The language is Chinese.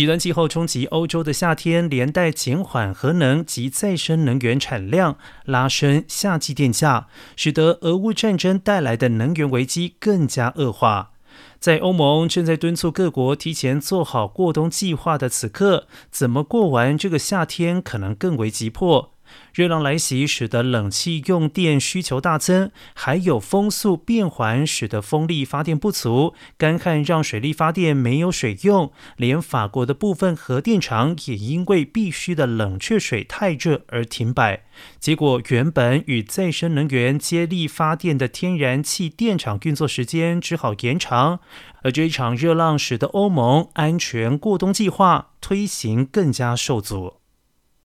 极端气候冲击欧洲的夏天，连带减缓核能及再生能源产量，拉升夏季电价，使得俄乌战争带来的能源危机更加恶化。在欧盟正在敦促各国提前做好过冬计划的此刻，怎么过完这个夏天可能更为急迫。热浪来袭，使得冷气用电需求大增，还有风速变缓，使得风力发电不足，干旱让水力发电没有水用，连法国的部分核电厂也因为必须的冷却水太热而停摆。结果，原本与再生能源接力发电的天然气电厂运作时间只好延长，而这一场热浪使得欧盟安全过冬计划推行更加受阻。